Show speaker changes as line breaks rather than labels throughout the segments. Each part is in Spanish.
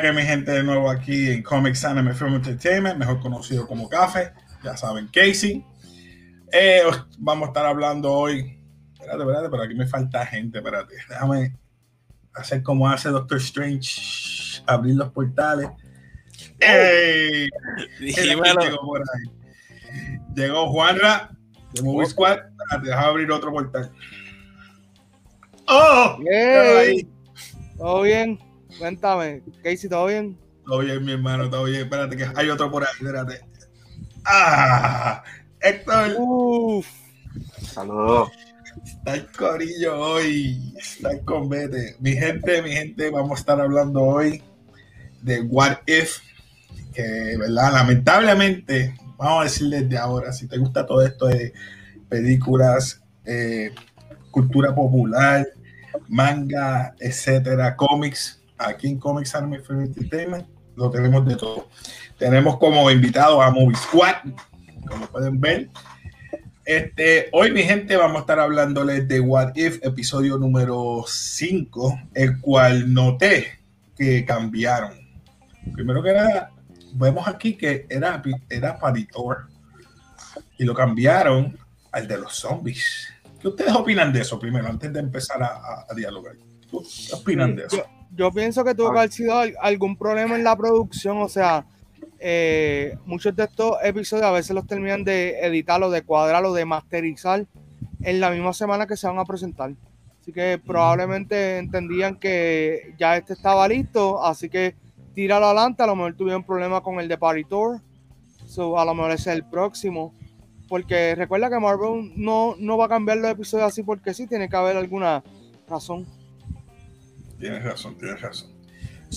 que mi gente de nuevo aquí en Comics Anime Film Entertainment, mejor conocido como Café, ya saben, Casey. Eh, vamos a estar hablando hoy. Espérate, espérate, pero aquí me falta gente, espérate. Déjame hacer como hace Doctor Strange, abrir los portales. ¡Ey! Llegó, por ahí. llegó Juanra de Movie Squad. Espérate, déjame abrir otro portal.
¡Oh! ¿Todo bien? Cuéntame, Casey, ¿todo bien?
Todo bien, mi hermano, todo bien. Espérate, que hay otro por ahí, espérate. ¡Ah! Héctor.
Uf. Saludos.
Está el corillo hoy. Está el combate. Mi gente, mi gente, vamos a estar hablando hoy de What If. Que, ¿verdad? Lamentablemente, vamos a decir desde ahora, si te gusta todo esto de películas, eh, cultura popular, manga, etcétera, cómics, aquí en Comics Anime Film Entertainment lo tenemos de todo. Tenemos como invitado a Movie Squad, como pueden ver. Este, hoy, mi gente, vamos a estar hablándoles de What If, episodio número 5, el cual noté que cambiaron. Primero que era, vemos aquí que era, era Paritor y lo cambiaron al de los zombies. ¿Qué ustedes opinan de eso primero, antes de empezar a, dialogar? ¿Qué opinan de eso?
yo pienso que tuvo que haber sido algún problema en la producción, o sea, eh, muchos de estos episodios a veces los terminan de editar o de cuadrar o de masterizar en la misma semana que se van a presentar. Así que probablemente entendían que ya este estaba listo, así que tíralo adelante. A lo mejor tuvieron problemas con el de Party Tour, so, a lo mejor ese es el próximo. Porque recuerda que Marvel no, no va a cambiar los episodios así porque sí, tiene que haber alguna razón.
Tienes razón, tienes razón.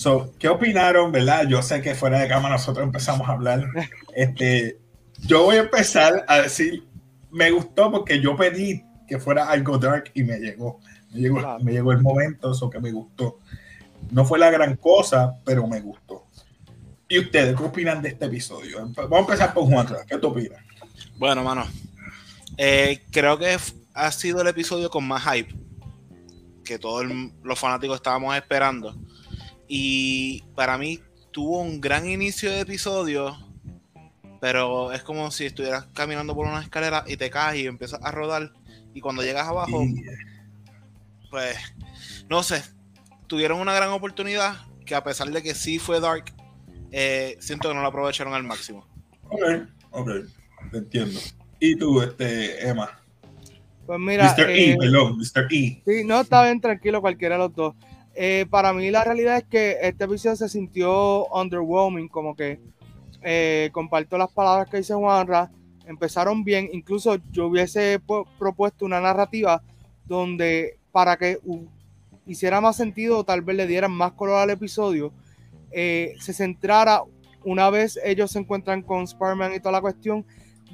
So, ¿qué opinaron, verdad? Yo sé que fuera de cámara nosotros empezamos a hablar. Este, yo voy a empezar a decir, me gustó porque yo pedí que fuera algo dark y me llegó. Me llegó, me llegó el momento, eso que me gustó. No fue la gran cosa, pero me gustó. ¿Y ustedes qué opinan de este episodio? Vamos a empezar con Juan. ¿Qué tú opinas?
Bueno, mano, eh, creo que ha sido el episodio con más hype que todos los fanáticos estábamos esperando. Y para mí tuvo un gran inicio de episodio, pero es como si estuvieras caminando por una escalera y te caes y empiezas a rodar. Y cuando llegas abajo, pues, no sé, tuvieron una gran oportunidad que a pesar de que sí fue dark, eh, siento que no lo aprovecharon al máximo.
Ok, ok, entiendo. ¿Y tú, este, Emma?
Pues mira.
Mr. E, eh, Mr. E.
Sí, no, está bien tranquilo cualquiera de los dos. Eh, para mí la realidad es que este episodio se sintió underwhelming, como que eh, comparto las palabras que dice Juanra, empezaron bien, incluso yo hubiese propuesto una narrativa donde para que hiciera más sentido, tal vez le dieran más color al episodio, se centrara una vez ellos se encuentran con Spider-Man y toda la cuestión,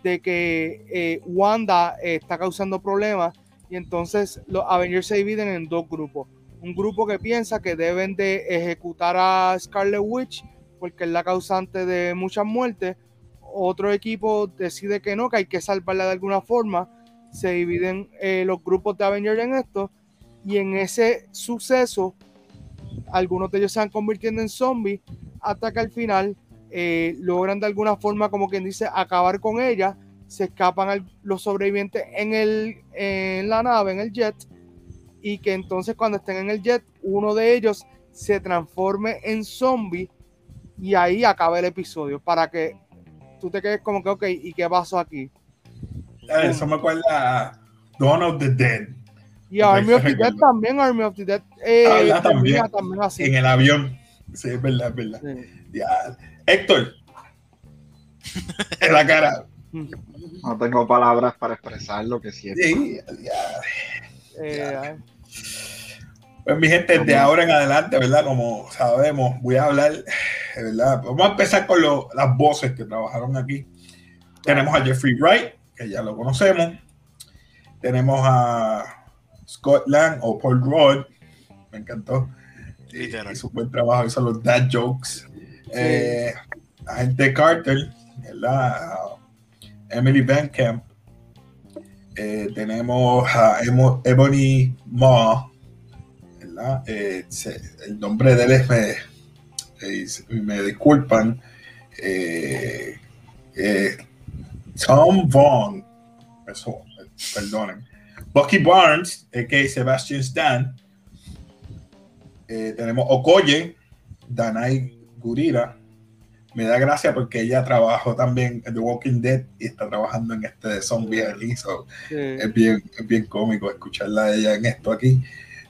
de que eh, Wanda eh, está causando problemas y entonces los Avengers se dividen en dos grupos. Un grupo que piensa que deben de ejecutar a Scarlet Witch porque es la causante de muchas muertes. Otro equipo decide que no, que hay que salvarla de alguna forma. Se dividen eh, los grupos de Avengers en esto y en ese suceso algunos de ellos se van convirtiendo en zombies hasta que al final eh, logran de alguna forma, como quien dice, acabar con ella, se escapan los sobrevivientes en, el, en la nave, en el jet, y que entonces cuando estén en el jet, uno de ellos se transforme en zombie y ahí acaba el episodio, para que tú te quedes como que, ok, ¿y qué pasó aquí?
Eso me acuerda a Dawn of the Dead.
Y Army of the Dead también, Army of the Dead. Eh,
ah, también, así. En el avión. Sí, es verdad, es verdad. Ya. Héctor. en la cara.
No tengo palabras para expresar lo que siento. Sí,
eh, pues mi gente, de ahora en adelante, ¿verdad? Como sabemos, voy a hablar, ¿verdad? Vamos a empezar con las voces que trabajaron aquí. Tenemos a Jeffrey Wright, que ya lo conocemos. Tenemos a Scotland o Paul Rudd, me encantó.
Literal.
Hizo buen trabajo, hizo los dad jokes. Eh, agente Carter, ¿verdad? Emily Van Camp. Eh, tenemos a Ebony ¿verdad? Eh, el nombre de él eh, me disculpan, Tom Vaughn, eso, perdonen. Bucky Barnes, que Sebastian Stan. Tenemos Okoye, Danai Gurira. Me da gracia porque ella trabajó también en The Walking Dead y está trabajando en este de zombie aquí. so,
Sí.
es, bien, es bien cómico escucharla a ella en esto aquí.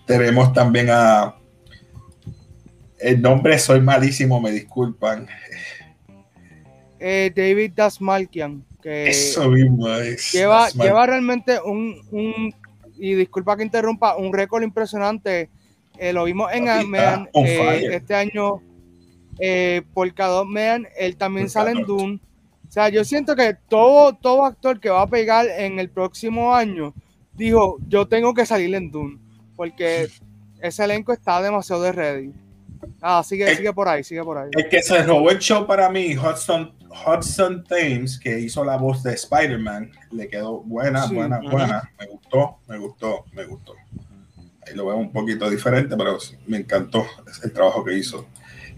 Tenemos también a. El nombre soy malísimo, me disculpan.
Eh, David Dasmalkian, que
Eso mismo es.
lleva, lleva realmente un, un- y disculpa que interrumpa, un récord impresionante. Eh, lo vimos en
on
eh, este año eh, por cada Man, él también
Por
sale en. Dune. O sea, yo siento que todo, todo actor que va a pegar en el próximo año dijo, yo tengo que salir en Dune, porque ese elenco está demasiado de ready. Ah, sigue,
El-
sigue por ahí, sigue por ahí.
El que se robó el show para mí, Hudson, Hudson Thames, que hizo la voz de Spider-Man, le quedó buena,
Sí.
buena, buena. Me gustó, me gustó, me gustó. Ahí lo veo un poquito diferente, pero sí, me encantó el trabajo que hizo.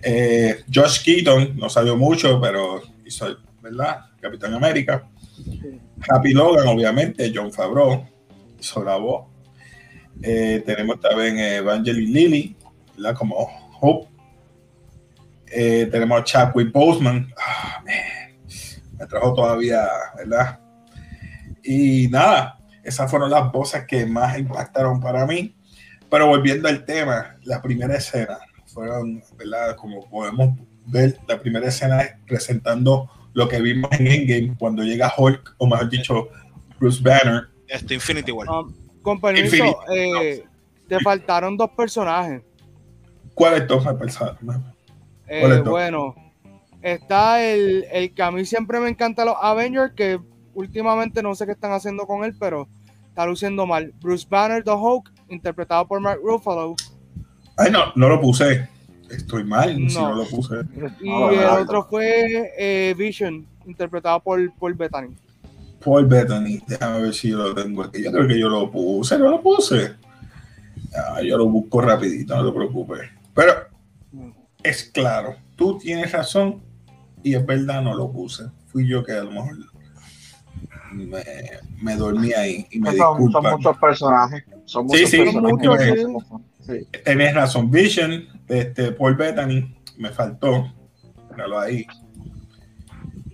Eh, Josh Keaton, no salió mucho, pero hizo, ¿verdad? Capitán América. Happy Logan, obviamente, John Favreau hizo la voz. Eh, tenemos también eh, Evangeline Lilly, ¿verdad? Como Hope. Eh, tenemos a Chadwick Boseman. Ah. Me trajo todavía, ¿verdad? Y nada, esas fueron las voces que más impactaron para mí. Pero volviendo al tema, la primera escena fueron, ¿verdad? Como podemos ver, la primera escena es presentando lo que vimos en Endgame cuando llega Hulk, o mejor dicho, Bruce Banner.
Esto Infinity War.
Um, con permiso,
Infinity.
eh, te faltaron dos personajes.
¿Cuál es tu personaje?
Eh,
¿Cuál es dos?
bueno, está el, el que a mí siempre me encanta los Avengers, que últimamente no sé qué están haciendo con él, pero está luciendo mal. Bruce Banner, The Hulk, interpretado por Mark Ruffalo.
Ay, no, no lo puse. Estoy mal si
No.
no lo puse.
Y
No,
el
no,
otro fue eh, Vision, interpretado por Paul Bettany.
Paul Bettany, déjame ver si yo lo tengo aquí. Yo creo que yo lo puse, no lo puse. Ah, yo lo busco rapidito, no te preocupes. Pero es claro, tú tienes razón y es verdad, no lo puse. Fui yo que a lo mejor me, me dormí ahí y me
Son, son muchos personajes. Son
Sí,
muchos
sí,
personajes.
muchos,
Sí.
Tenés razón, Vision, este, Paul Bettany, me faltó. Míralo ahí.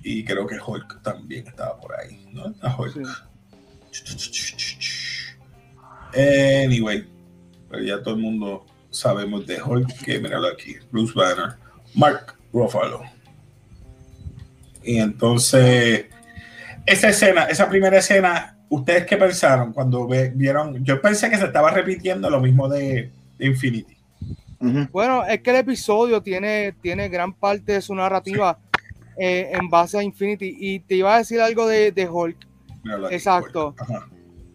Y creo que Hulk también estaba por ahí. ¿No? Está Hulk.
Sí.
Anyway, pero ya todo el mundo sabemos de Hulk, que míralo aquí, Bruce Banner, Mark Ruffalo. Y entonces, esa escena, esa primera escena, ¿ustedes qué pensaron cuando ve- vieron? Yo pensé que se estaba repitiendo lo mismo de, Infinity.
Bueno, es que el episodio tiene, tiene gran parte de su narrativa eh, en base a Infinity. Y te iba a decir algo de, de Hulk. Exacto.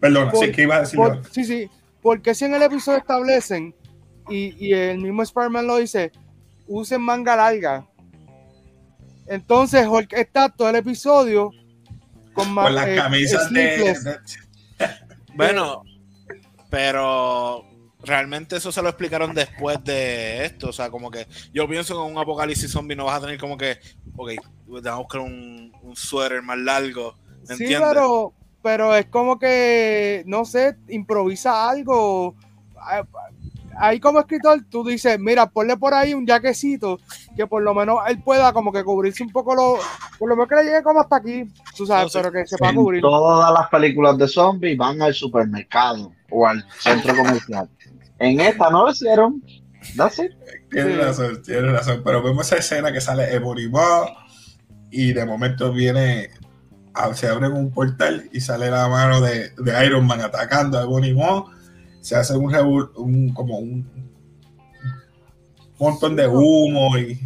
Por-
sí, que iba a decir
Por- sí, sí. Porque si en el episodio establecen, y, y el mismo Spider-Man lo dice, usen manga larga. Entonces Hulk está todo el episodio con,
con las
eh,
camisas de, de-
Bueno, pero realmente eso se lo explicaron después de esto. O sea, como que yo pienso que en un apocalipsis zombie no vas a tener como que, ok, te vas a buscar un, un suéter más largo. ¿Me
Sí,
entiendes?
pero, pero es como que, no sé, improvisa algo. Ah, Ahí como escritor tú dices, mira, ponle por ahí un jaquecito que por lo menos él pueda como que cubrirse un poco lo, por lo menos que le llegue como hasta aquí, tú sabes,
No sé.
pero que se pueda cubrir.
todas las películas de zombies van al supermercado o al centro comercial. En esta no lo hicieron. That's it.
Tienes
Sí.
razón, tienes razón. Pero vemos esa escena que sale Ebony Maw y de momento viene, se abre un portal y sale la mano de, de Iron Man atacando a Ebony Maw. Se hace un, un- como un montón de humo y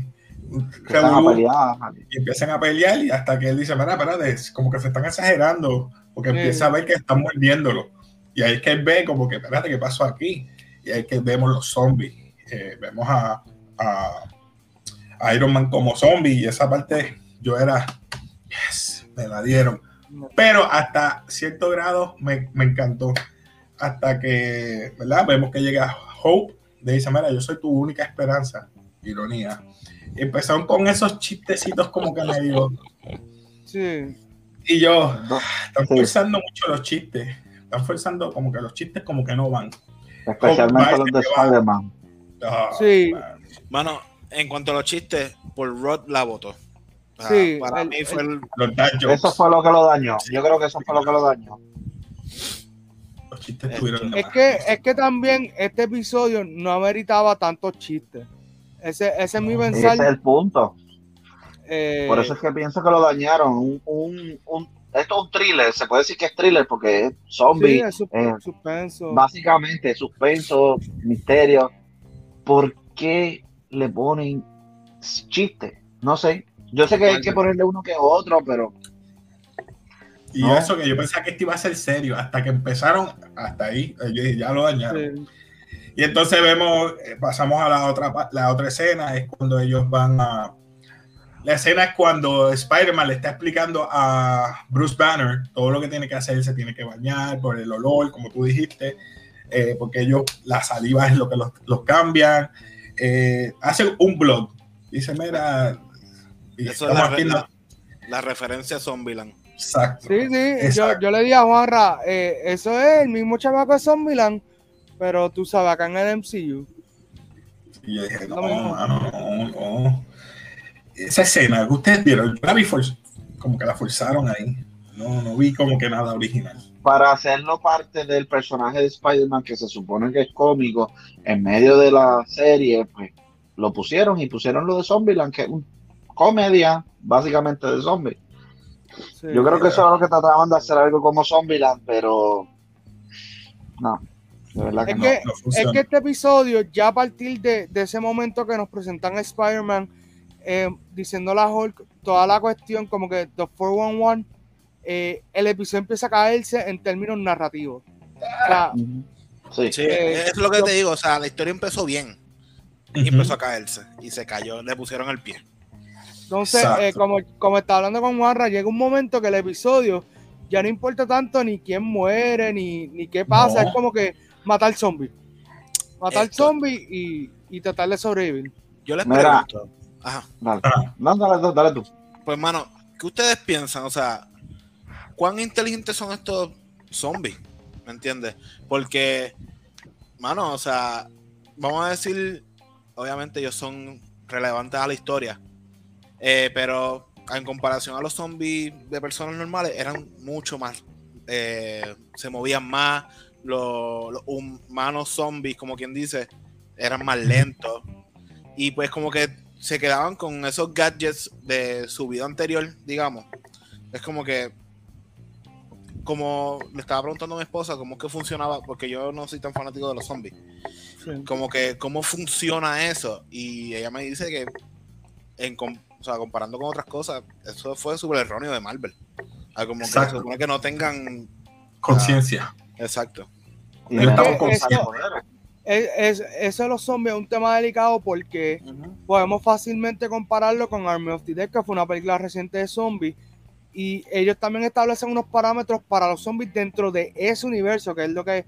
Están a pelear.
y empiezan a pelear y hasta que él dice, mira, espérate, es como que se están exagerando porque
Sí.
empieza a ver que están mordiéndolo. Y ahí es que él ve como que, espérate, ¿qué pasó aquí? Y ahí es que vemos los zombies. Eh, vemos a, a, a Iron Man como zombie y esa parte yo era, yes, me la dieron. Pero hasta cierto grado me, me encantó. Hasta que, ¿verdad? Vemos que llega Hope, le dice, mira, yo soy tu única esperanza. Ironía. Y empezaron con esos chistecitos como que me digo.
Sí.
Y yo,
No,
están forzando mucho los chistes. Están forzando como que los chistes como que no van.
Especialmente los de. Spider-Man.
Ah,
Sí.
man.
Mano, en cuanto a los chistes, por Rod la votó.
Sí,
para
el-
mí fue el,
jokes,
Eso fue lo que lo dañó. Yo creo que eso fue lo que lo dañó.
los chistes estuvieron
Es que, es que también este episodio no ameritaba tantos chistes. Ese, ese es mi
No.
Ese
pensar.
es el punto.
eh,
Por eso es que pienso que lo dañaron. Un, un, un- esto es un thriller. Se puede decir que es thriller porque es
sí,
zombie.
es
eh,
suspenso.
básicamente suspenso, misterio. ¿Por qué le ponen chiste? No sé. Yo sé que hay que ponerle uno que otro, pero
Y
No.
eso que yo pensaba que esto iba a ser serio, hasta que empezaron, hasta ahí, eh, yo dije, ya lo dañaron.
Sí.
Y entonces vemos, eh, pasamos a la otra, la otra escena, es cuando ellos van a... La escena es cuando Spider-Man le está explicando a Bruce Banner todo lo que tiene que hacer, se tiene que bañar por el olor, como tú dijiste, eh, porque ellos, la saliva es lo que los, los cambian. Eh, hace un blog, dice, mira, y
eso es
estamos
la,
aquí en la-
la- referencia a Zombieland.
Exacto.
Sí, sí, yo,
Exacto.
yo le dije a Juanra, eh, eso es el mismo chamaco de Zombieland, pero tú sabes, acá en el MCU.
Y yo dije, no,
mismo.
mano, no, no. Esa escena que ustedes vieron, yo la vi como que la forzaron ahí. No, no vi como que nada original.
para hacerlo parte del personaje de Spider-Man que se supone que es cómico en medio de la serie, pues lo pusieron y pusieron lo de Zombieland, que es una comedia básicamente de zombies.
Sí.
Yo creo que eso es lo que trataban de hacer algo como Zombieland, pero no, de verdad que
Es
no.
que,
no
es que este episodio, ya a partir de, de ese momento que nos presentan a Spider-Man, eh, diciendo la Hulk, toda la cuestión como que The 411, eh, el episodio empieza a caerse en términos narrativos. O sea,
Ujú. Sí.
Sí,
Eh,
es lo que
yo-
te digo, o sea, la historia empezó bien y empezó a caerse y se cayó, le pusieron el pie.
Entonces, eh, como, como está hablando con Juanra, llega un momento que el episodio ya no importa tanto ni quién muere, ni, ni qué pasa,
No.
es como que matar zombies. Matar zombies y, y tratar de sobrevivir.
Yo les
Mira.
pregunto, ajá,
Dale.
Ah.
No, dale, tú, dale tú.
pues mano, ¿qué ustedes piensan? O sea, ¿cuán inteligentes son estos zombies? ¿Me entiendes? Porque, mano, o sea, vamos a decir, obviamente ellos son relevantes a la historia, eh, pero en comparación a los zombies de personas normales, eran mucho más, eh, se movían más, los, los humanos zombies, como quien dice, eran más lentos. Y pues como que se quedaban con esos gadgets de su vida anterior, digamos. Es como que, como le estaba preguntando a mi esposa, cómo es que funcionaba, porque yo no soy tan fanático de los zombies.
Sí.
Como que, ¿cómo funciona eso? Y ella me dice que, en, o sea, comparando con otras cosas, eso fue súper erróneo de Marvel. Ah, como que se
Exacto.
supone que no tengan...
Conciencia.
Exacto.
Es eso- Es, es- eso de los zombies es un tema delicado porque podemos fácilmente compararlo con Army of the Dead, que fue una película reciente de zombies. Y ellos también establecen unos parámetros para los zombies dentro de ese universo, que es lo que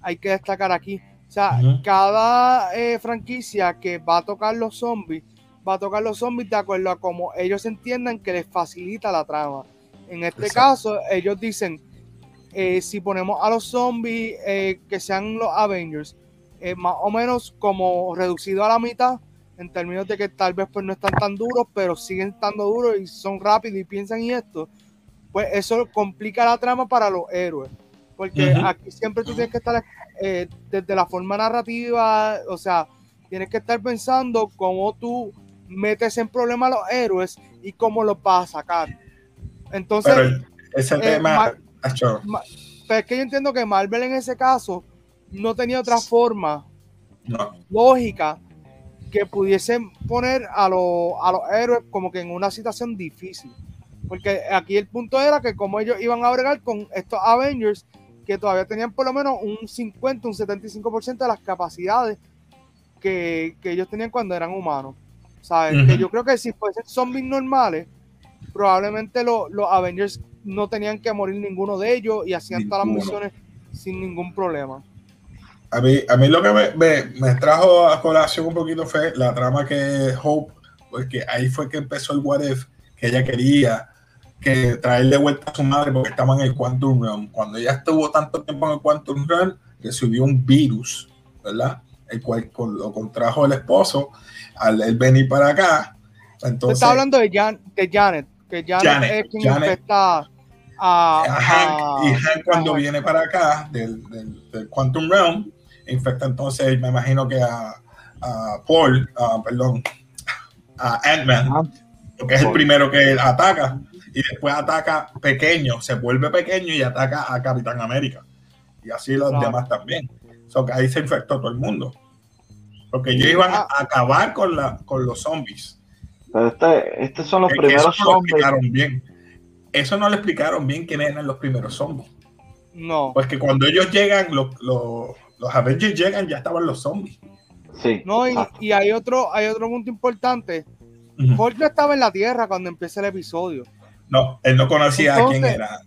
hay que destacar aquí. O sea, cada eh, franquicia que va a tocar los zombies, va a tocar los zombies de acuerdo a cómo ellos entiendan que les facilita la trama. En este
Exacto.
caso, ellos dicen, eh, si ponemos a los zombies eh, que sean los Avengers, eh, más o menos como reducido a la mitad, en términos de que tal vez pues no están tan duros, pero siguen estando duros y son rápidos y piensan y esto, pues eso complica la trama para los héroes. Porque
Ujú.
aquí siempre tú tienes que estar eh, desde la forma narrativa, o sea, tienes que estar pensando cómo tú metes en problema a los héroes y cómo los vas a sacar. Entonces,
Pero ese
eh,
tema,
Mar-
acho,
Ma- pero es que yo entiendo que Marvel en ese caso no tenía otra forma
no.
lógica que pudiesen poner a, los- a los héroes como que en una situación difícil. Porque aquí el punto era que como ellos iban a bregar con estos Avengers, que todavía tenían por lo menos un 50, un 75% de las capacidades que, que ellos tenían cuando eran humanos. ¿Sabes? Que yo creo que si fuesen zombies normales, probablemente lo- los Avengers no tenían que morir ninguno de ellos y hacían todas las misiones sin ningún problema.
A mí, a mí lo que me, me- me trajo a colación un poquito fue la trama que Hope, porque ahí fue que empezó el What If, que ella quería que traerle vuelta a su madre porque estaba en el Quantum Realm. Cuando ella estuvo tanto tiempo en el Quantum Realm, recibió un virus, ¿verdad? El cual con- lo contrajo el esposo al él venir para acá. Entonces,
está hablando de, Jan- de Janet, que Janet,
Janet,
es quien
Janet.
infecta a,
a Hank,
a-
y Hank cuando
a-
viene para acá del, del- del Quantum Realm, infecta entonces, me imagino que a, a Paul, a- perdón, a Ant-Man,
Ah,
porque es el primero que ataca, y después ataca pequeño, se vuelve pequeño y ataca a Capitán América. Y así los
Claro.
demás también. So que ahí se infectó todo el mundo. Porque ellos iban
Ah.
a acabar con, la, con los zombies.
Pero este, estos son los
Es que
primeros
eso no lo
zombies.
explicaron bien. Eso no le explicaron bien quiénes eran los primeros zombies.
No,
Porque cuando ellos llegan, los, los, los Avengers llegan, ya estaban los zombies.
Sí.
no y, y hay otro hay otro punto importante.
Ujú.
Hulk no estaba en la Tierra cuando empieza el episodio.
No, él no conocía a quién era.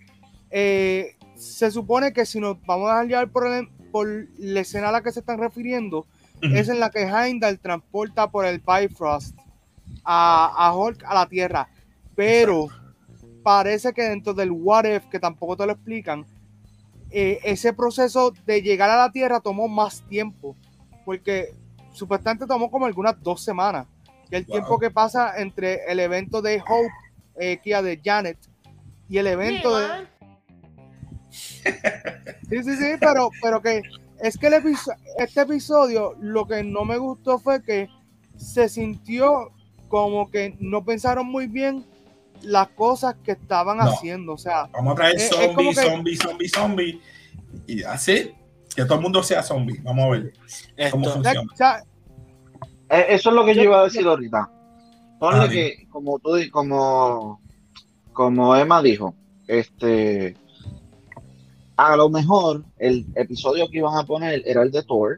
Eh, se supone que si nos vamos a dejar llevar por, el- por la escena a la que se están refiriendo, es en la que Heimdall transporta por el Bifrost a, a Hulk a la Tierra. Pero parece que dentro del What If, que tampoco te lo explican, eh, ese proceso de llegar a la Tierra tomó más tiempo. Porque supuestamente tomó como algunas dos semanas. Que el
Wow.
tiempo que pasa entre el evento de Hope, eh, Kia de Janet, y el evento de, Sí, sí, sí, pero, pero que es que el episo- este episodio lo que no me gustó fue que se sintió como que no pensaron muy bien las cosas que estaban
No.
haciendo. O sea,
Vamos a traer
es- es
zombie,
como que-
zombie, zombie, zombie. Y así, que todo el mundo sea zombie. Vamos a ver cómo
Esto,
funciona.
o sea,
Eh, Eso es lo que yo
Yo-
iba a decir ahorita. Ponle
Ah,
que, como tú como, como Emma dijo, este a lo mejor el episodio que iban a poner era el de Thor,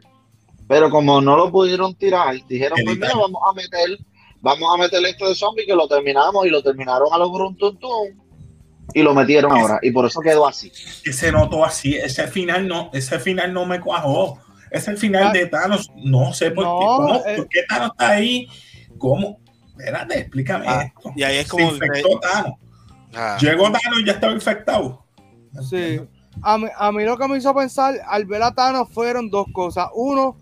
pero como no lo pudieron tirar, dijeron, pues mira, vamos a meter, vamos a meter esto de zombie que lo terminamos y lo terminaron a los gruntuntum y lo metieron
Es-
ahora. Y por eso quedó así.
Que se notó así. Ese final no, ese final no me cuajó. Es el final de Thanos. No sé por
No,
qué. ¿Cómo?
eh.
¿Por qué Thanos está ahí? ¿Cómo? Espérate, explícame
Ah,
esto.
y ahí es
Se
como
infectó Thanos.
Ah,
Llegó Thanos y ya estaba infectado.
Sí. a mí, a mí lo que me hizo pensar al ver a Thanos fueron dos cosas. Uno,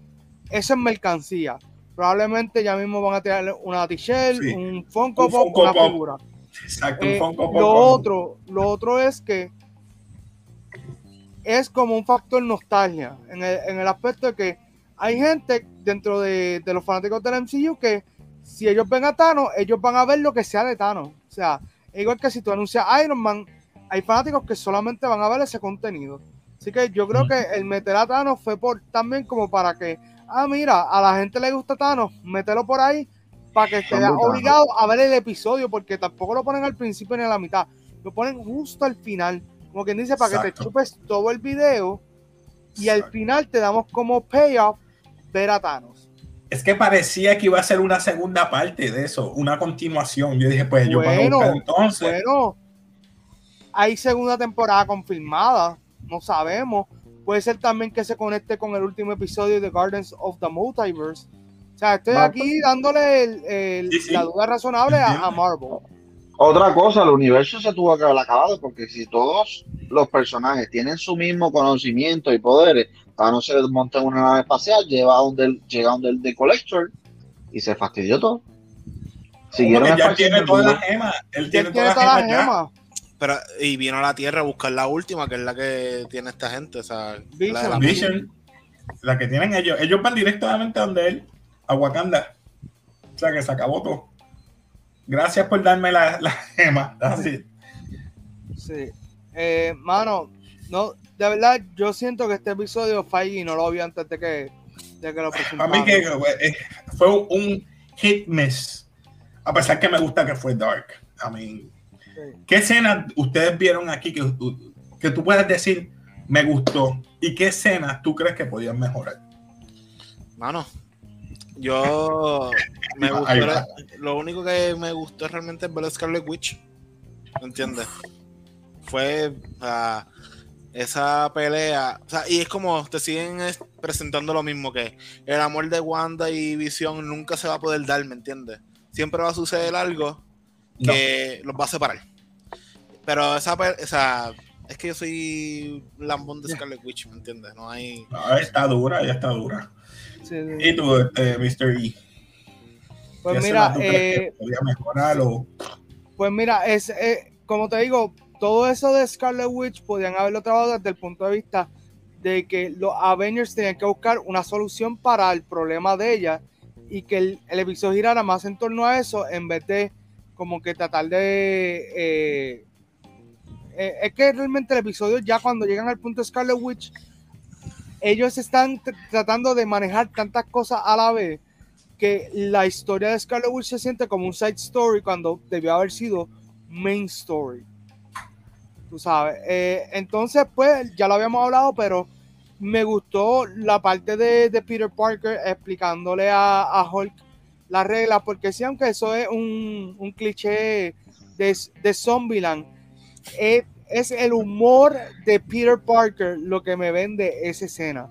eso es mercancía. Probablemente ya mismo van a tirar una t-shirt,
Sí.
un Funko
Un
Pop,
Funko
una
Pop.
figura.
Exacto,
Eh,
un Funko Pop
lo otro, lo otro es que es como un factor nostalgia en el, en el aspecto de que hay gente dentro de, de los fanáticos del MCU que si ellos ven a Thanos, ellos van a ver lo que sea de Thanos. O sea, igual que si tú anuncias Iron Man, hay fanáticos que solamente van a ver ese contenido. Así que yo creo que el meter a Thanos fue por también como para que, ah, mira, a la gente le gusta Thanos, mételo por ahí para que esté obligado a ver el episodio, porque tampoco lo ponen al principio ni a la mitad, lo ponen justo al final, como quien dice, para que te chupes todo el video y al final te damos como payoff ver a Thanos.
Es que parecía que iba a ser una segunda parte de eso, una continuación. Yo dije, pues a
Bueno,
entonces.
Bueno, hay segunda temporada confirmada, no sabemos. Puede ser también que se conecte con el último episodio de Gardens of the Multiverse. O sea, estoy aquí dándole el- el-
Sí, sí.
la duda razonable a, a. Marvel.
Otra cosa, el universo se tuvo que haber acabado porque si todos los personajes tienen su mismo conocimiento y poderes, Thanos se desmonta en una nave espacial, lleva a donde llega a donde el de Collector y se fastidió todo. Siguieron
ya tiene todas las gemas. Él tiene todas las gemas.
Pero, y vino a la Tierra a buscar la última, que es la que tiene esta gente. O sea, la de la-
Vision.
La que tienen ellos. Ellos van directamente a donde él, a Wakanda. O sea que se acabó todo. Gracias por darme la, la gema. Así.
Sí. Eh, mano, no, de verdad, yo siento que este episodio Feige no lo vio antes de que, de que lo
A
presentaran.
mí que eh, fue un hit miss. A pesar que me gusta que fue dark. I mean,
Sí.
¿Qué escena ustedes vieron aquí que, que tú puedes decir, me gustó. ¿Y qué escenas tú crees que podían mejorar?
Mano, yo me gustó, lo único que me gustó realmente es ver a Scarlet Witch. ¿Entiendes? Fue esa pelea. O sea, y es como te siguen es- presentando lo mismo que el amor de Wanda y Visión nunca se va a poder dar, ¿me entiendes? Siempre va a suceder algo que los va a separar. Pero esa, esa es que yo soy lambón de Scarlet Witch, ¿me entiendes? No hay.
Ah, está dura, ya está dura.
Sí, sí.
¿Y tú, este, Mr. E?
Pues
¿Qué
mira, eh,
mejorar o
Pues mira, es, eh, como te digo, todo eso de Scarlet Witch podían haberlo trabajado desde el punto de vista de que los Avengers tenían que buscar una solución para el problema de ella y que el, el episodio girara más en torno a eso en vez de como que tratar de... eh, eh, es que realmente el episodio ya cuando llegan al punto Scarlet Witch, ellos están tr- tratando de manejar tantas cosas a la vez que la historia de Scarlet Witch se siente como un side story cuando debió haber sido main story. Tú sabes. Eh, entonces, pues, ya lo habíamos hablado, pero me gustó la parte de, Peter Parker explicándole a Hulk las reglas, porque sí, aunque eso es un, un cliché de, de Zombieland, es, es el humor de Peter Parker lo que me vende esa escena.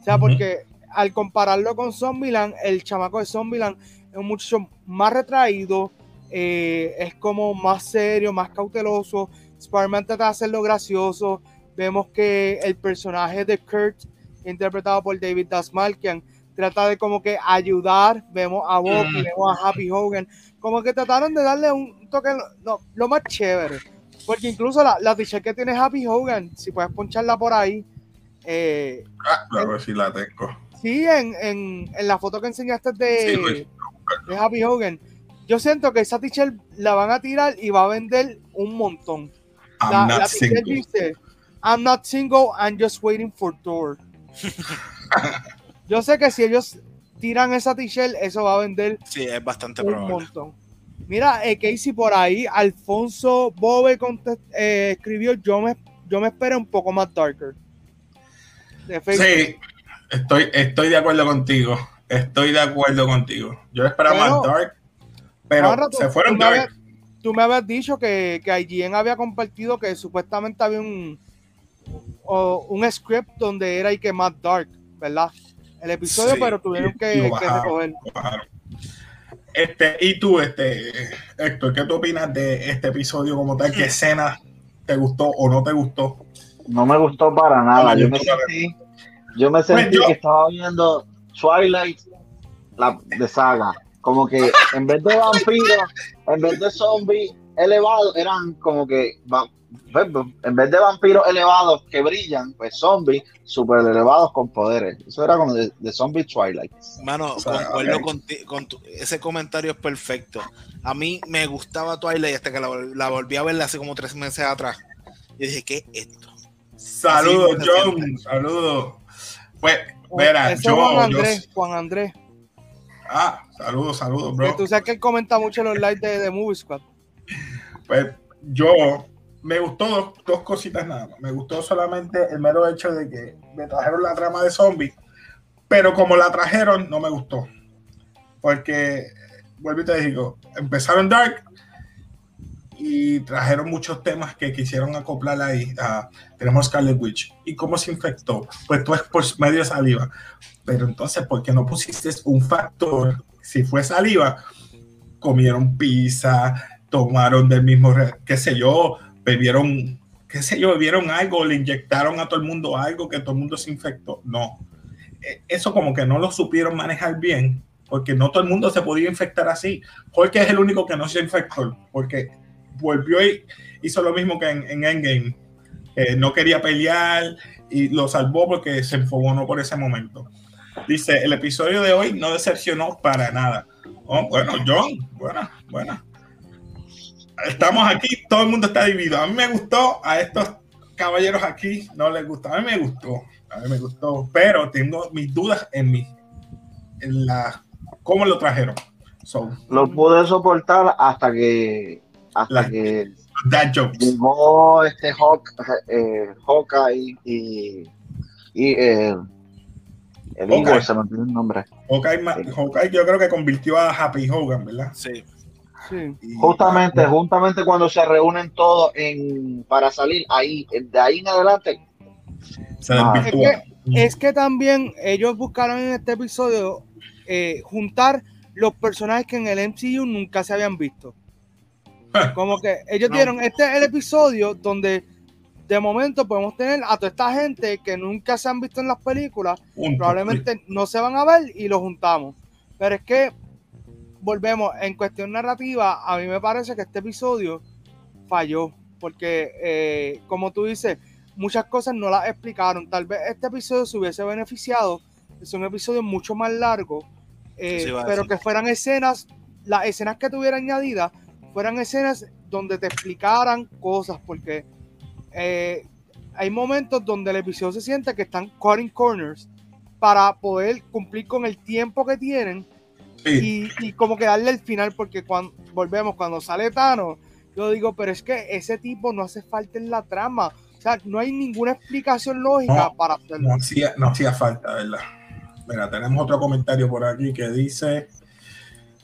O sea, porque al compararlo con Zombieland, el chamaco de Zombieland es un muchacho más retraído, eh, es como más serio, más cauteloso. Spider-Man trata de hacerlo gracioso. Vemos que el personaje de Kurt, interpretado por David Dasmalkian, trata de como que ayudar. Vemos a Bucky,
Mm.
vemos a Happy Hogan. Como que trataron de darle un toque lo, lo- más chévere. Porque incluso la, la t-shirt que tiene Happy Hogan, si puedes poncharla por ahí, eh,
Ah, a ver si la tengo.
Sí, en, en, en la foto que enseñaste de,
Sí, pues.
de Happy Hogan, yo siento que esa t-shirt la van a tirar y va a vender un montón.
I'm
La,
not
la t-shirt
single.
dice, I'm not single, I'm just waiting for Thor. yo sé que si ellos tiran esa t-shirt, eso va a vender
Sí, es bastante
un
probable.
montón. Mira, eh, Casey por ahí, Alfonso Bobe eh, escribió, yo me, yo me espero un poco más darker.
Sí, estoy, estoy de acuerdo contigo. Estoy de acuerdo contigo. Yo esperaba
Bueno,
más dark, pero
Ahora tú-
se fueron
tú me
dark.
habías- tú me habías dicho que, que IGN había compartido que supuestamente había un, o- un script donde era y que más dark, ¿verdad? El episodio,
Sí,
pero tuvieron que,
bajaron.
recoger.
Este, y tú, este, Héctor, ¿qué tú opinas de este episodio como tal? ¿Qué escena te gustó o no te gustó?
No me gustó para nada.
No
Yo me sentí, yo me sentí
Pues yo-
que estaba viendo Twilight la, de saga. Como que en vez de vampiros, en vez de zombies elevados, eran como que va- pues, en vez de vampiros elevados que brillan, pues zombies super elevados con poderes. Eso era como de, de zombie Twilight.
Mano,
O sea,
concuerdo
ok.
conti- con tu- ese comentario es perfecto. A mí me gustaba Twilight hasta que la, vol- la volví a ver hace como tres meses atrás. Y dije, ¿qué es esto?
Saludos, John. Saludos. Pues, verá,
Ese
yo,
Juan
yo-
Andrés, Juan Andrés.
Ah, saludos, saludos, bro.
tú sabes que él comenta mucho los likes de, de Movie Squad.
Pues yo me gustó dos, dos cositas nada más. Me gustó solamente el mero hecho de que me trajeron la trama de zombies, pero como la trajeron, no me gustó. Porque, vuelvo y te digo, empezaron Dark y trajeron muchos temas que quisieron acoplar ahí. Ah, tenemos Scarlet Witch. ¿Y cómo se infectó? Pues tú es por medio de saliva. Pero entonces, ¿por qué no pusiste un factor? Si fue saliva, comieron pizza, tomaron del mismo, qué sé yo, bebieron, qué sé yo, bebieron algo, le inyectaron a todo el mundo algo que todo el mundo se infectó. No. Eh, Eso como que no lo supieron manejar bien, porque no todo el mundo se podía infectar así. Jorge es el único que no se infectó, porque volvió y hizo lo mismo que en, en Endgame. Eh, no quería pelear y lo salvó porque se enfogonó por ese momento. Dice, el episodio de hoy no decepcionó para nada. Oh, bueno, John, buena, buena. Estamos aquí, todo el mundo está dividido. A mí me gustó, a estos caballeros aquí no les gustó. A mí me gustó, a mí me gustó, pero tengo mis dudas en mi, en la, cómo lo trajeron. So,
Lo pude soportar hasta que hasta
La-
que. Llegó este Hawk, eh, Hawkeye y, y eh, el
Hawkeye.
Igor, se me olvidó el nombre.
Hawkeye, Hawkeye yo creo que convirtió a Happy Hogan, ¿verdad?
Sí.
Sí.
Y-
Justamente, justamente cuando se reúnen todos en, para salir, ahí, de ahí en adelante,
se
Ah.
Es Es que también ellos buscaron en este episodio eh, juntar los personajes que en el MCU nunca se habían visto. Como que ellos
No.
dieron, este es el episodio donde de momento podemos tener a toda esta gente que nunca se han visto en las películas,
Punto.
probablemente no se van a ver y los juntamos. Pero es que, volvemos, en cuestión narrativa, a mí me parece que este episodio falló, porque eh, como tú dices, muchas cosas no las explicaron. Tal vez este episodio se hubiese beneficiado, es un episodio mucho más largo, eh, pero que fueran escenas, las escenas que tuviera añadidas, fueran escenas donde te explicaran cosas, porque eh, hay momentos donde el episodio se siente que están cutting corners para poder cumplir con el tiempo que tienen
Sí.
y, y como que darle el final, porque cuando volvemos, cuando sale Thanos, yo digo, pero es que ese tipo no hace falta en la trama. O sea, no hay ninguna explicación lógica
No,
para hacerlo.
No hacía, no hacía falta, ¿verdad? Mira, tenemos otro comentario por aquí que dice,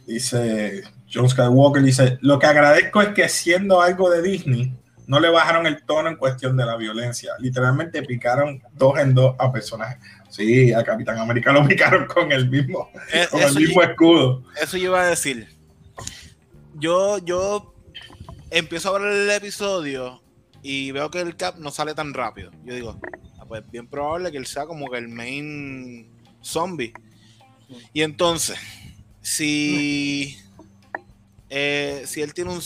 dice John Skywalker, dice, lo que agradezco es que siendo algo de Disney, no le bajaron el tono en cuestión de la violencia. Literalmente picaron dos en dos a personajes. Sí, a Capitán América lo picaron con el mismo,
Eh,
con el mismo escudo.
eso yo iba a decir. Yo, yo empiezo a ver el episodio y veo que el Cap no sale tan rápido. Yo digo, ah, pues bien probable que él sea como que el main zombie. Y entonces, si, eh, si él tiene un,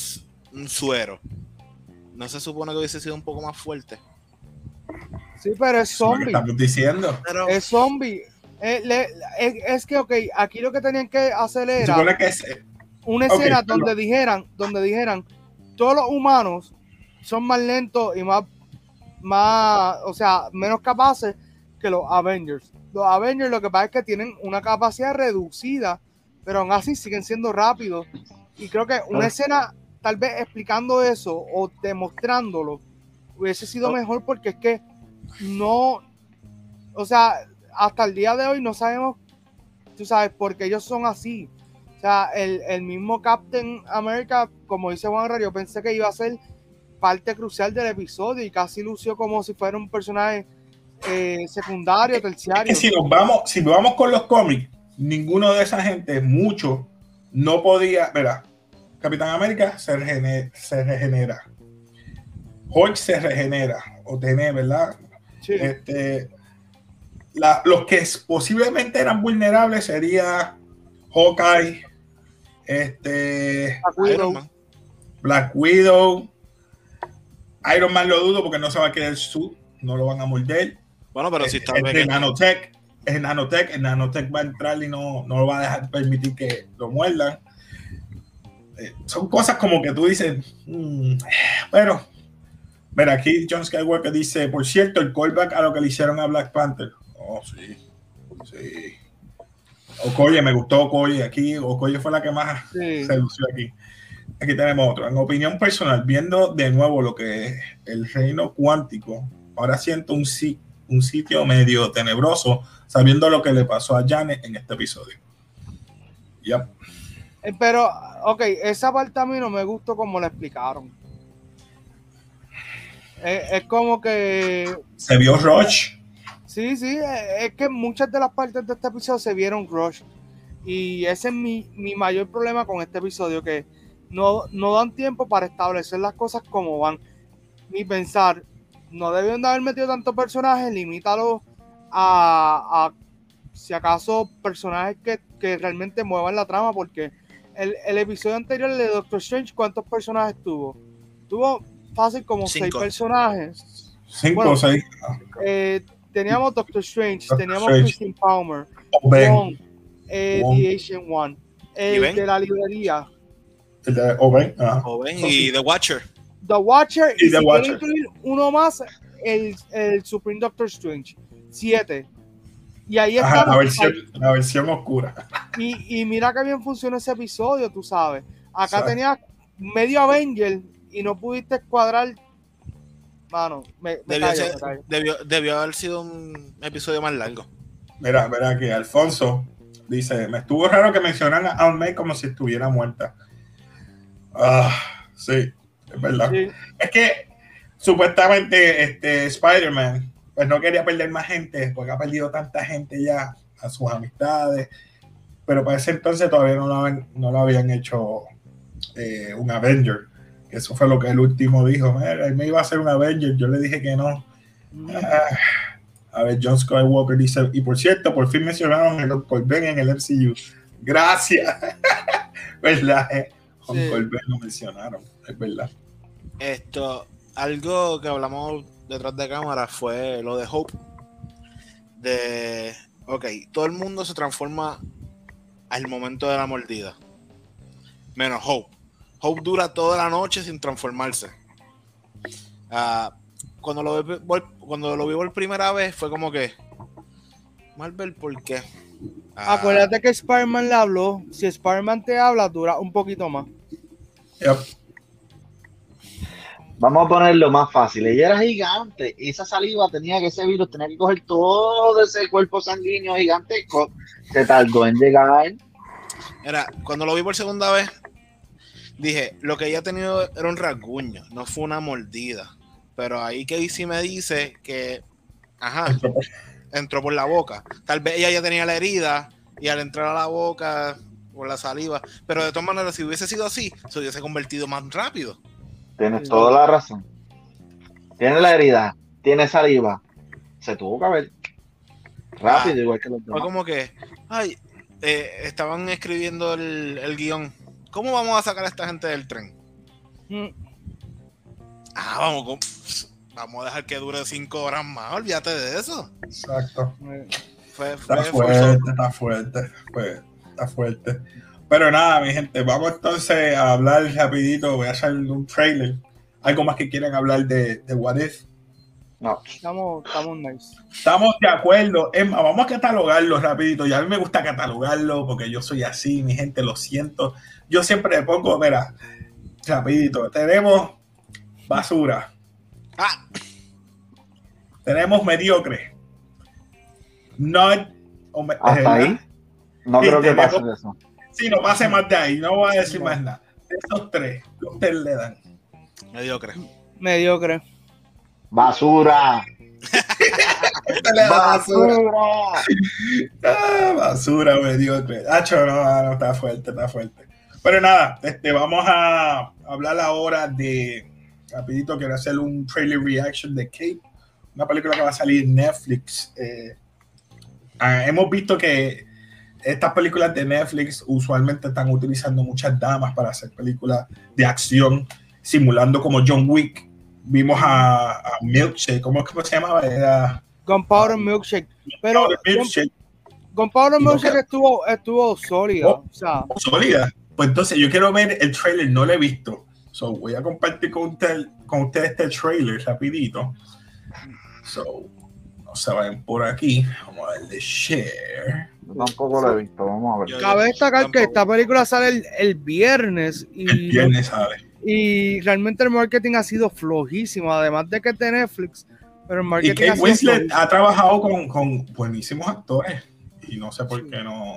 un suero, ¿no se supone que hubiese sido un poco más fuerte?
Sí, pero es zombie.
estamos diciendo.
Pero,
Es zombie. Eh, es, es que, ok, aquí lo que tenían que hacer era
supone que es, eh,
una escena donde dijeran, donde dijeran, todos los humanos son más lentos y más, más, o sea, menos capaces que los Avengers. Los Avengers lo que pasa es que tienen una capacidad reducida, pero aún así siguen siendo rápidos. Y creo que una
Ah.
escena, tal vez explicando eso o demostrándolo, hubiese sido
Oh.
mejor porque es que no, o sea, hasta el día de hoy no sabemos, tú sabes, porque ellos son así. O sea, el, el mismo Captain America, como dice Juan yo pensé que iba a ser parte crucial del episodio y casi lució como si fuera un personaje eh, secundario,
Es
terciario.
que si nos vamos, si vamos con los cómics, ninguno de esa gente, mucho, no podía. Verá, Capitán América se, regene- se regenera. Hulk se regenera. O tiene, ¿verdad?
Sí.
Este, la- los que es- posiblemente eran vulnerables sería Hawkeye, este,
Black Widow.
Iron Man.
Black Widow. Iron Man lo dudo porque no se va a quedar su, no lo van a morder.
Bueno, pero si está
es de
pequeño.
Nanotech, es Nanotech, el Nanotech va a entrar y no, no lo va a dejar permitir que lo muerdan. Eh, son cosas como que tú dices, mm, pero, mira, aquí John Skywalker dice, por cierto, el callback a lo que le hicieron a Black Panther. Oh, sí, sí. Okoye, me gustó Okoye aquí. Okoye fue la que más
Sí.
se lució aquí. Aquí tenemos otro. En opinión personal, viendo de nuevo lo que es el reino cuántico, ahora siento un, si- un sitio medio tenebroso sabiendo lo que le pasó a Janet en este episodio. Yep.
Eh, Pero, ok, esa parte a mí no me gustó como la explicaron. Es como que
Se vio Rush.
Sí, sí, es que muchas de las partes de este episodio se vieron rush. Y ese es mi, mi mayor problema con este episodio, que no, no dan tiempo para establecer las cosas como van. Ni pensar, no debieron de haber metido tantos personajes, limítalo a, a, si acaso, personajes que, que realmente muevan la trama, porque el, el episodio anterior de Doctor Strange, ¿cuántos personajes tuvo? Tuvo fácil como seis personajes.
Cinco
Bueno,
o seis.
Eh, teníamos Doctor Strange,
Doctor
teníamos
Strange.
Christine Palmer. Wong, eh,
Wong.
The Asian One, el de la librería,
El de- O Ben. ajá.
Joven y The Watcher.
The Watcher
Y
y,
The
si
Watcher.
quieren incluir uno más, el, el Supreme Doctor Strange, siete. Y ahí estamos.
la, versión, la versión oscura.
Y, y mira que bien funciona ese episodio, tú sabes. Acá
Exacto.
tenía medio Avenger y no pudiste cuadrar, mano, me, me
Debió,
callo,
ser-
me callo.
debió- debió haber sido un episodio más largo.
Mira, mira que Alfonso dice, me estuvo raro que mencionaran a Aunt May como si estuviera muerta. Ah, sí, es verdad.
Sí,
Es que supuestamente este Spider-Man pues no quería perder más gente porque ha perdido tanta gente ya a sus amistades. Pero para ese entonces todavía no lo habían, no lo habían hecho eh, un Avenger. Eso fue lo que el último dijo. Mira, él me iba a hacer un Avenger. Yo le dije que no. Ah, a ver, John Skywalker dice, y por cierto, por fin mencionaron el Uncle Ben en el MCU. Gracias. ¿Verdad? eh? Uncle
Sí.
Ben lo mencionaron, es verdad.
Esto, algo que hablamos detrás de cámara fue lo de Hope. De, ok, todo el mundo se transforma al momento de la mordida. Menos Hope. Hope dura toda la noche sin transformarse. Ah, cuando, lo vi, por- cuando lo vi por primera vez fue como que... Marvel, ¿por qué? Ah,
Acuérdate que Spider-Man le habló. Si Spider-Man te habla, dura un poquito más.
Yep.
Vamos a ponerlo más fácil. Ella era gigante esa saliva tenía que ese virus, tenía que coger todo ese cuerpo sanguíneo gigantesco. Se tardó en llegar.
Era, cuando lo vi por segunda vez, dije, lo que ella ha tenido era un rasguño, no fue una mordida. Pero ahí Casey me dice que, ajá, entró por la boca. Tal vez ella ya tenía la herida y al entrar a la boca por la saliva. Pero de todas maneras, si hubiese sido así, se hubiese convertido más rápido.
Tienes
Sí.
toda la razón. Tiene la herida, tiene saliva. Se tuvo que ver rápido, igual que los
Fue
demás.
como que, ay, eh, estaban escribiendo el, el guion. ¿Cómo vamos a sacar a esta gente del tren?
Mm,
Ah, vamos, con- vamos a dejar que dure cinco horas más. Olvídate de eso.
Exacto.
eh,
Fue,
Está
fue
fuerte,
forzoso.
está fuerte. Pues, está fuerte. Pero nada, mi gente, vamos entonces a hablar rapidito. Voy a hacer un trailer. ¿Algo más que quieran hablar de, de What If?
No,
Estamos, estamos nice.
Estamos de acuerdo. Es más, vamos a catalogarlo rapidito. Y a mí me gusta catalogarlo porque yo soy así, mi gente, lo siento. Yo siempre le pongo, mira, rapidito. Tenemos basura.
Ah,
Tenemos mediocre. Not. o me-
hasta
¿verdad?
ahí. No
Sí,
creo que pase de eso.
Sí, no pase más de ahí. No voy a decir más nada. De esos tres, ¿qué ustedes le dan?
mediocre.
Mediocre.
Basura.
Da basura.
Basura.
Ah, basura, mediocre. Hacho, no, no, no, está fuerte, está fuerte. Pero nada, este, vamos a hablar ahora de. Rapidito, quiero hacer un trailer reaction de Cape, una película que va a salir en Netflix. Eh, ah, hemos visto que estas películas de Netflix usualmente están utilizando muchas damas para hacer películas de acción, simulando como John Wick. Vimos a, a Milkshake, ¿cómo es que se llamaba? Era
Gunpowder Milkshake. Pero
Milkshake.
Gunpowder
Y no
Milkshake estuvo, estuvo sólida.
Oh.
O sea,
sólida. Pues entonces yo quiero ver el trailer, no lo he visto. So voy a compartir con usted, con ustedes este trailer rapidito. So, no se vayan por aquí. Vamos a darle share.
Tampoco lo he visto. Vamos a ver.
Yo-
cabe destacar que esta película sale el, el viernes y,
El viernes sale.
y realmente el marketing ha sido flojísimo, además de que es de Netflix, pero el
Y
marketing
Kate
ha sido
Winslet
flojísimo.
ha trabajado con, con buenísimos actores. Y no sé por qué no.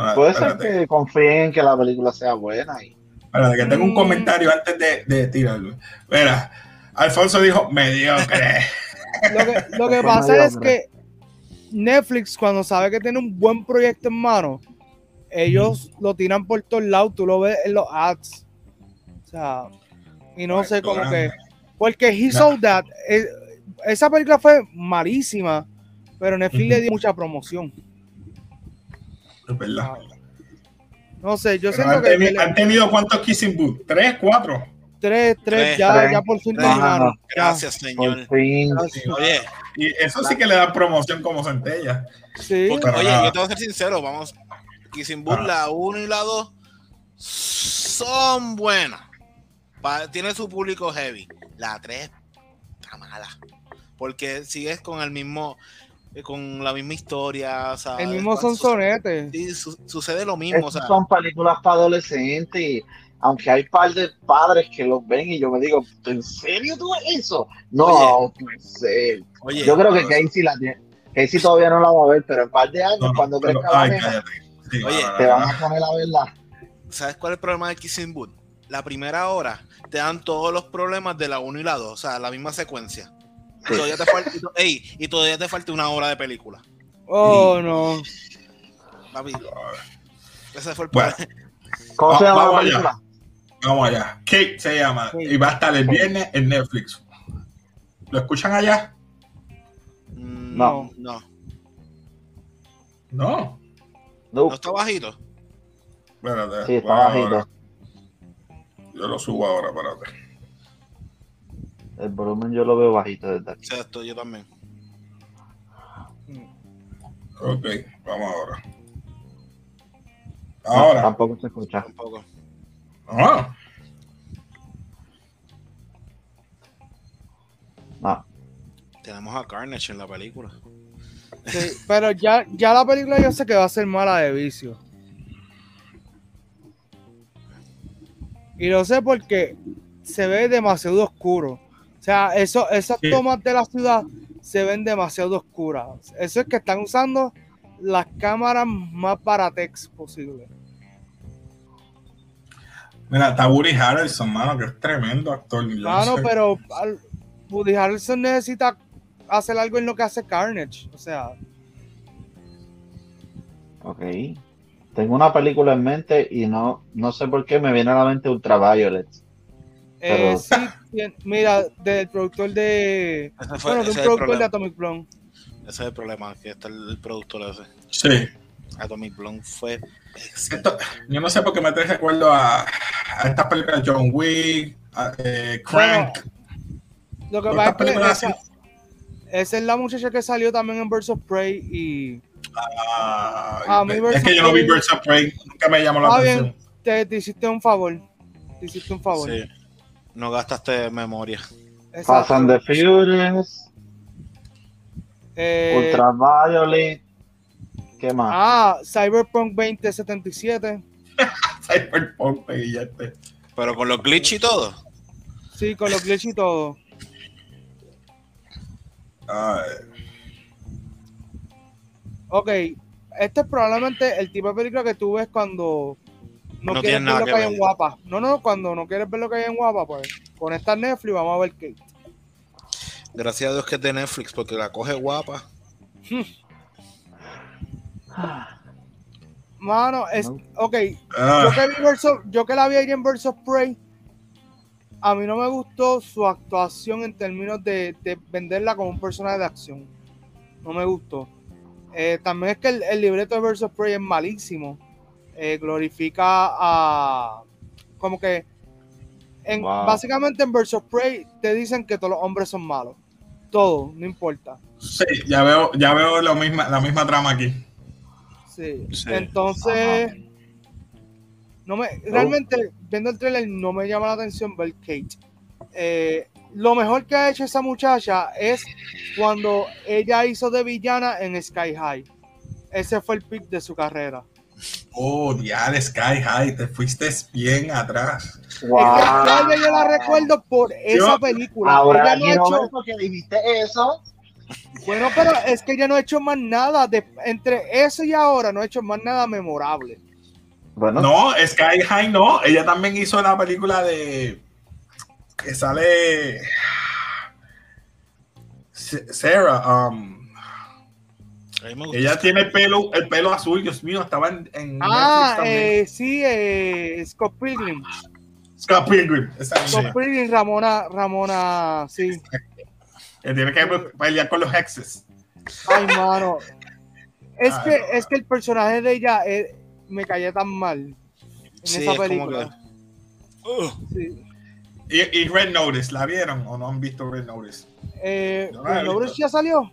Ah,
Puede ser que confíen en que la película sea buena. Y...
espérate, que tengo un
Mm.
comentario antes de, de tirarlo. Mira, Alfonso dijo mediocre.
Lo que, lo que pasa es que Netflix, cuando sabe que tiene un buen proyecto en mano, ellos lo tiran por todos lados, tú lo ves en los ads. O sea, y no sé cómo que. Porque He. Sold That, eh, esa película fue malísima, pero Netflix le dio mucha promoción.
Es verdad.
No sé, yo
han,
que
teni-
que
han tenido cuántos kissing booth? ¿Tres? ¿Cuatro?
tres, tres,
Tres.
ya,
Tres.
ya por fin terminaron. Ya.
Gracias,
Por
señor.
Gracias.
Oye,
Y eso sí que le da promoción como centella.
Sí.
porque- oye,
nada.
yo te voy a ser sincero, vamos. Kissing Booth,
Ah.
la 1 y la 2 son buenas. Pa- tiene su público heavy. La 3 está mala. Porque sigues con el mismo. Eh, con la misma historia. O sea,
El mismo
después
sonsonete.
Sí, su- sucede lo mismo. O sea,
son películas para adolescentes y aunque hay par de padres que los ven y yo me digo, ¿en serio tú ves eso? No,
Oye.
pues sí.
oye,
Yo creo que
no,
Casey la tiene. Casey todavía no la va a ver, pero en par de años,
No, no,
cuando
pero-
crezca la nena.
Sí,
Oye,
no, no,
te
no,
van
no.
a poner a verla.
¿sabes cuál es el problema de Kissing Booth? La primera hora te dan todos los problemas de la 1 y la 2, o sea, la misma secuencia.
Sí.
Todavía te falta, y, ey, y todavía te falta una hora de película.
Oh, no.
Papi, ese fue el
Bueno.
¿Cómo se llama la
vamos allá.
película?
Vamos allá. Kate se llama
Kate.
y va a estar el viernes en Netflix. ¿Lo escuchan allá?
Mm,
No.
no.
No.
¿No
No,
está bajito?
Espérate.
sí, está
ahora.
bajito.
Yo lo subo ahora, espérate.
El volumen yo lo veo bajito desde aquí.
Exacto, yo también.
Ok, vamos ahora.
No,
Ahora.
tampoco se escucha.
Tampoco.
Ah,
No.
Tenemos a Carnage en la película.
Sí, pero ya, ya la película yo sé que va a ser mala de vicio. Y lo sé porque se ve demasiado oscuro. O sea, eso, esas
Sí.
tomas de la ciudad se ven demasiado oscuras. Eso es que están usando las cámaras más baratex posible.
mira, está Woody Harrelson, mano, que es tremendo actor. Yo no
Claro,
sé.
pero al- Woody Harrelson necesita hacer algo en lo que hace Carnage. O sea,
Ok. Tengo una película en mente y no, no sé por qué me viene a la mente Ultraviolet.
Eh, sí, mira, del productor de.
Fue,
Bueno, de un productor de. Atomic Blonde.
Ese es el problema, que está el, el productor ese.
Sí.
Atomic Blonde fue
Esto- yo no sé por qué me trae recuerdo a, a estas películas de John Wick, a, eh, Crank.
Lo que pasa es que esa, esa es la muchacha que salió también en Birds of Prey y
Ah,
A mí
es
Birds
que yo no vi Birds of Prey, nunca me llamó la
Está
atención.
bien, te, te hiciste un favor. Te hiciste un favor.
Sí. No gastaste memoria.
And the Furious,
Eh,
Ultraviolet. ¿Qué más?
ah, Cyberpunk 2077.
Cyberpunk, peguillete.
Pero con los glitch y todo.
Sí, con los glitch y todo.
Ay,
Ok, este es probablemente el tipo de película que tú ves cuando no,
No
quieres
tiene
ver
nada
lo
que
que hay
ver.
en guapa. No, no, cuando no quieres ver lo que hay en guapa, pues conecta Netflix y vamos a ver qué.
Gracias a Dios que es de Netflix, porque la coge guapa.
Mano, es. Ok,
ah,
yo que, vi yo que la vi ayer en Birds of Prey, a mí no me gustó su actuación en términos de, de venderla como un personaje de acción. No me gustó. Eh, también es que el, el libreto de Birds of Prey es malísimo. Eh, glorifica a. Como que. En,
Wow.
Básicamente en of Prey te dicen que todos los hombres son malos. Todo, no importa.
sí, ya veo, ya veo lo misma, la misma trama aquí.
Sí.
Sí.
Entonces, no me, realmente viendo el trailer no me llama la atención ver Kate. Eh, lo mejor que ha hecho esa muchacha es cuando ella hizo de villana en Sky High. Ese fue el pick de su carrera.
Oh, dial Sky High, te fuiste bien atrás.
Wow.
Es que todavía yo la recuerdo por esa película.
Ahora
ella no ha hecho,
porque dijiste eso.
bueno, pero es que ella no ha hecho más nada. De, entre eso y ahora no ha hecho más nada memorable.
Bueno,
No, Sky High no. Ella también hizo la película de. que sale. Sarah. um, ella tiene el pelo, el pelo azul, Dios mío, estaba en, en
Ah, eh, sí, eh, Scott Pilgrim.
Scott Pilgrim, esa
Scott Pilgrim, Ramona, Ramona, sí.
tiene que pelear con los hexes.
Ay, mano. Es
Ay,
que,
no.
es que el personaje de ella eh, me caía tan mal en
Sí,
esa
es como
película. Sí.
Y, y Red Notice, ¿la vieron o no han visto Red Notice?
Eh,
No
¿el Notice ya salió?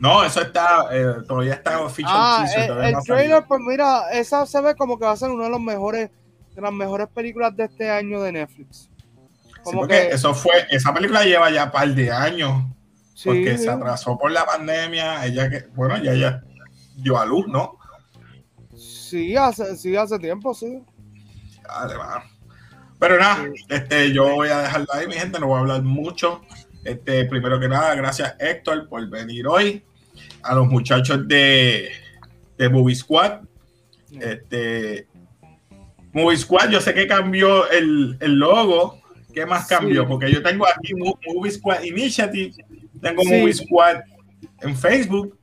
No, eso está, eh, todavía está official
Ah,
teaser,
eh, el
no ha
trailer, pues mira, esa se ve como que va a ser una de los mejores, de las mejores películas de este año de Netflix. Como que,
eso fue, esa película lleva ya un par de años. porque se atrasó por la pandemia. Ella que, bueno, ya ella dio a luz, ¿no?
Sí, hace, sí, hace tiempo, sí.
Dale, Pero nada, este, yo voy a dejarlo ahí, mi gente, no voy a hablar mucho. Este, primero que nada, gracias Héctor por venir hoy. A los muchachos de, de Movie Squad. Este, Movie Squad, yo sé que cambió el, el logo. ¿Qué más cambió? Porque yo tengo aquí Movie Squad Initiative, tengo Movie Squad en Facebook.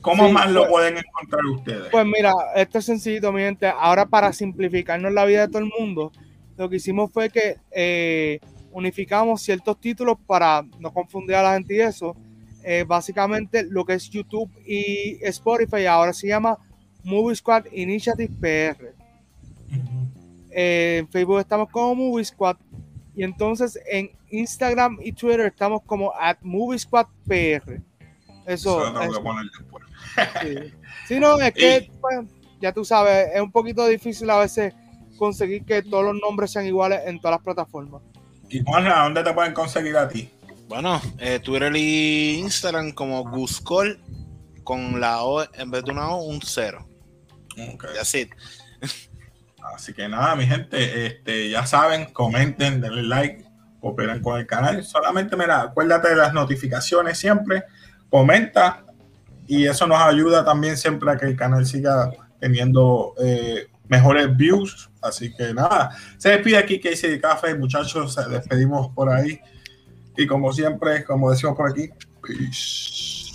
¿Cómo más lo pues, pueden encontrar ustedes?
Pues mira, esto es sencillo, mi gente. Ahora para simplificarnos la vida de todo el mundo, lo que hicimos fue que eh, unificamos ciertos títulos para no confundir a la gente y eso. Eh, básicamente lo que es YouTube y Spotify ahora se llama Movie Squad Initiative PR. Eh, en Facebook estamos como Movie Squad y entonces en Instagram y Twitter estamos como at Movie Squad PR. Eso, Sí. no, es que pues, ya tú sabes, es un poquito difícil a veces conseguir que todos los nombres sean iguales en todas las plataformas.
Y Juanra, ¿dónde te pueden conseguir a ti?
Bueno, eh, Twitter y Instagram como Guscol con la O en vez de una O, un cero.
Así. Así que nada, mi gente, este, ya saben, comenten, denle like, cooperen con el canal. Solamente, mira, acuérdate de las notificaciones siempre, comenta y eso nos ayuda también siempre a que el canal siga teniendo eh, mejores views. Así que nada, se despide aquí Casey de Café, muchachos, se despedimos por ahí. Y como siempre, como decimos por aquí, peace.